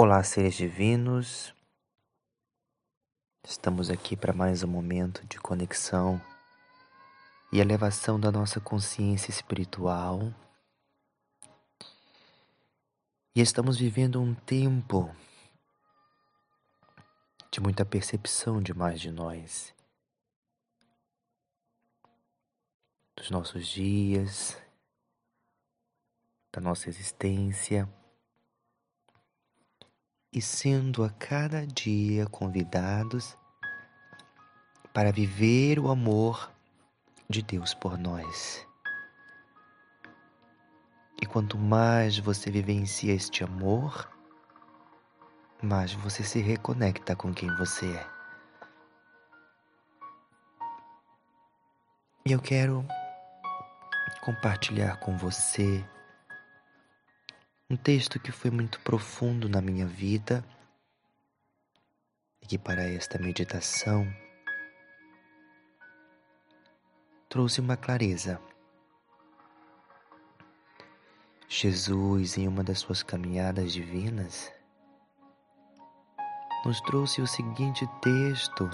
Olá, seres divinos. Estamos aqui para mais um momento de conexão e elevação da nossa consciência espiritual. E estamos vivendo um tempo de muita percepção de mais de nós, dos nossos dias, da nossa existência e sendo a cada dia convidados para viver o amor de Deus por nós. E quanto mais você vivencia este amor, mais você se reconecta com quem você é. E eu quero compartilhar com você um texto que foi muito profundo na minha vida e que para esta meditação trouxe uma clareza. Jesus, em uma das suas caminhadas divinas, nos trouxe o seguinte texto: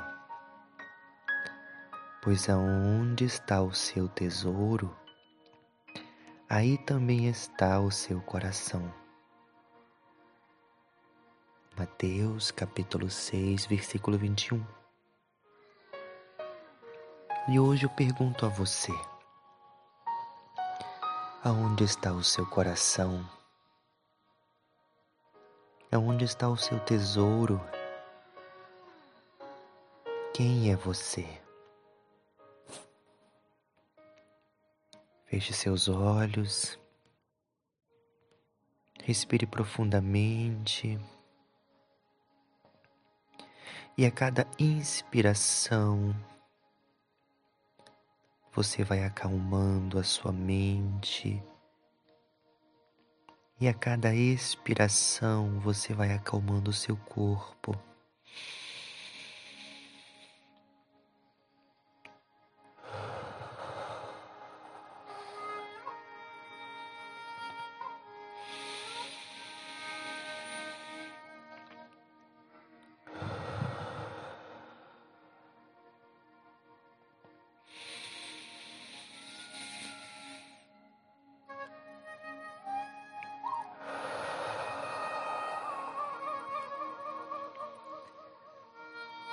Pois aonde está o seu tesouro, aí também está o seu coração. Mateus capítulo 6, versículo 21. E hoje eu pergunto a você: aonde está o seu coração? Aonde está o seu tesouro? Quem é você? Feche seus olhos, respire profundamente e a cada inspiração você vai acalmando a sua mente. E a cada expiração você vai acalmando o seu corpo.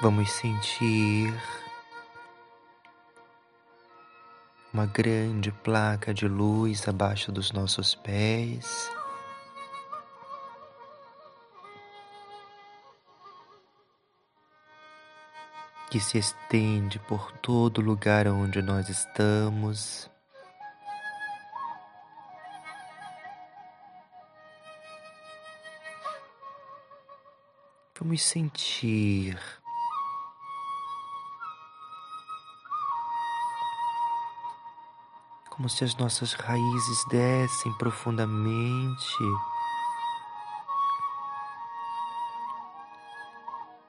Vamos sentir uma grande placa de luz abaixo dos nossos pés. Que se estende por todo lugar onde nós estamos. Vamos sentir como se as nossas raízes descem profundamente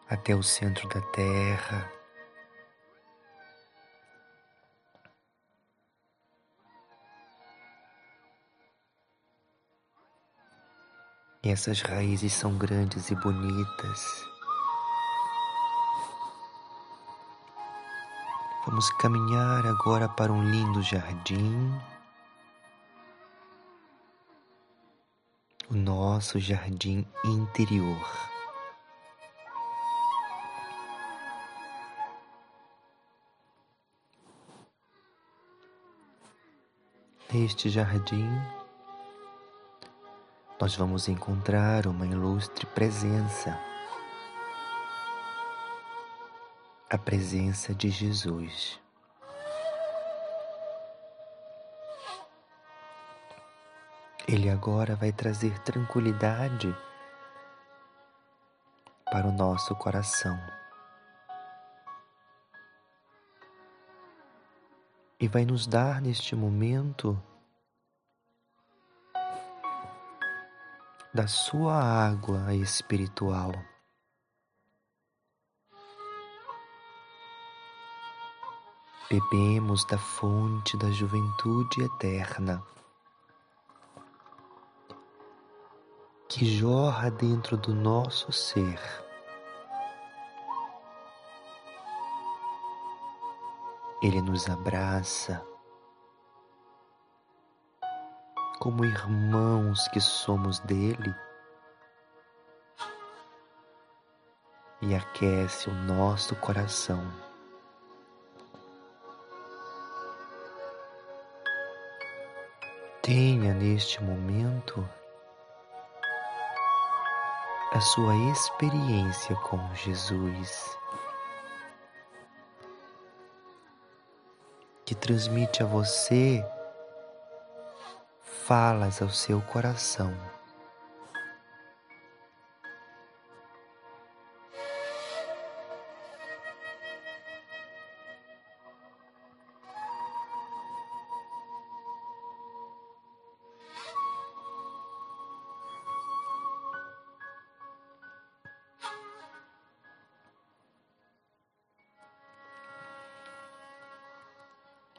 até o centro da terra. E essas raízes são grandes e bonitas. Vamos caminhar agora para um lindo jardim. O nosso jardim interior. Neste jardim, nós vamos encontrar uma ilustre presença a presença de Jesus. Ele agora vai trazer tranquilidade para o nosso coração. E vai nos dar neste momento da sua água espiritual. Bebemos da fonte da juventude eterna, que jorra dentro do nosso ser. Ele nos abraça como irmãos que somos dele e aquece o nosso coração. Tenha neste momento a sua experiência com Jesus, que transmite a você falas ao seu coração.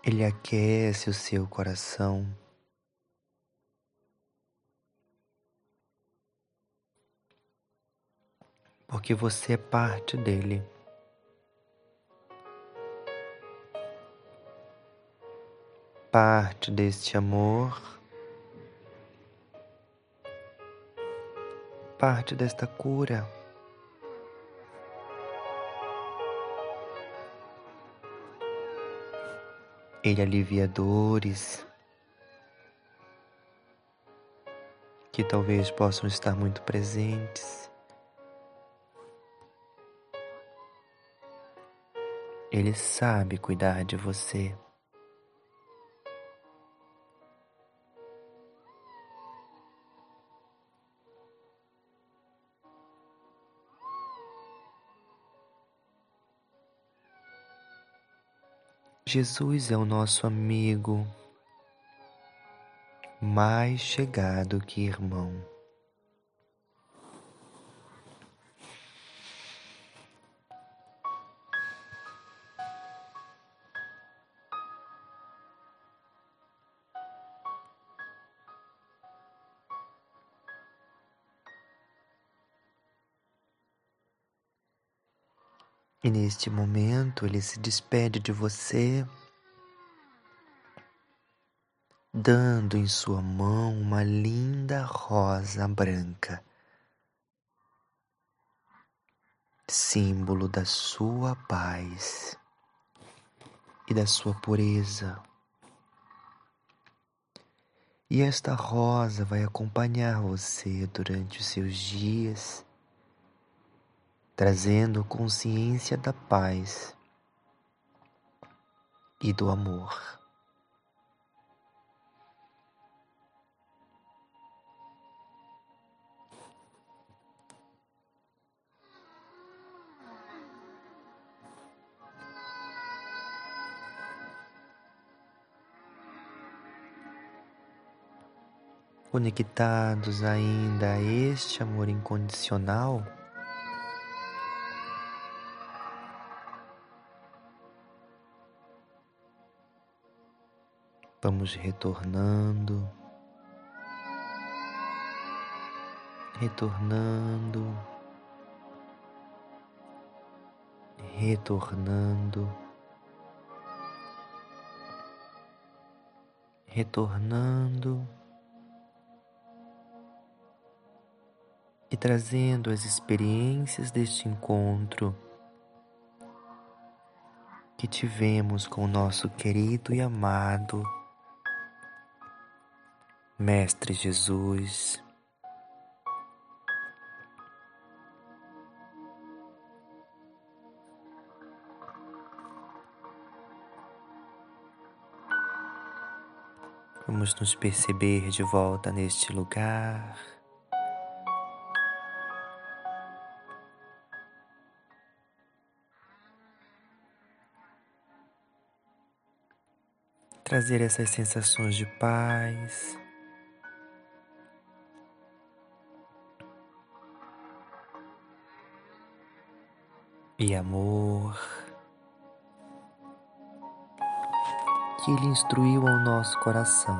Ele aquece o seu coração. Porque você é parte dele. Parte deste amor, parte desta cura. Ele alivia dores que talvez possam estar muito presentes. Ele sabe cuidar de você. Jesus é o nosso amigo mais chegado que irmão. E neste momento ele se despede de você, dando em sua mão uma linda rosa branca, símbolo da sua paz e da sua pureza. E esta rosa vai acompanhar você durante os seus dias trazendo consciência da paz e do amor. Conectados ainda a este amor incondicional, Vamos retornando, retornando, retornando, retornando. E trazendo as experiências deste encontro que tivemos com o nosso querido e amado Mestre Jesus, vamos nos perceber de volta neste lugar. Trazer essas sensações de paz. e amor que Ele instruiu ao nosso coração.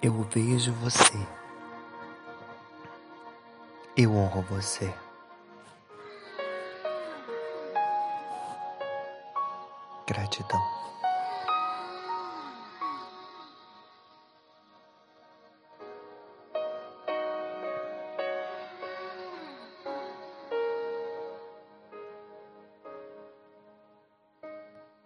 Eu vejo você, eu honro você. Gratidão.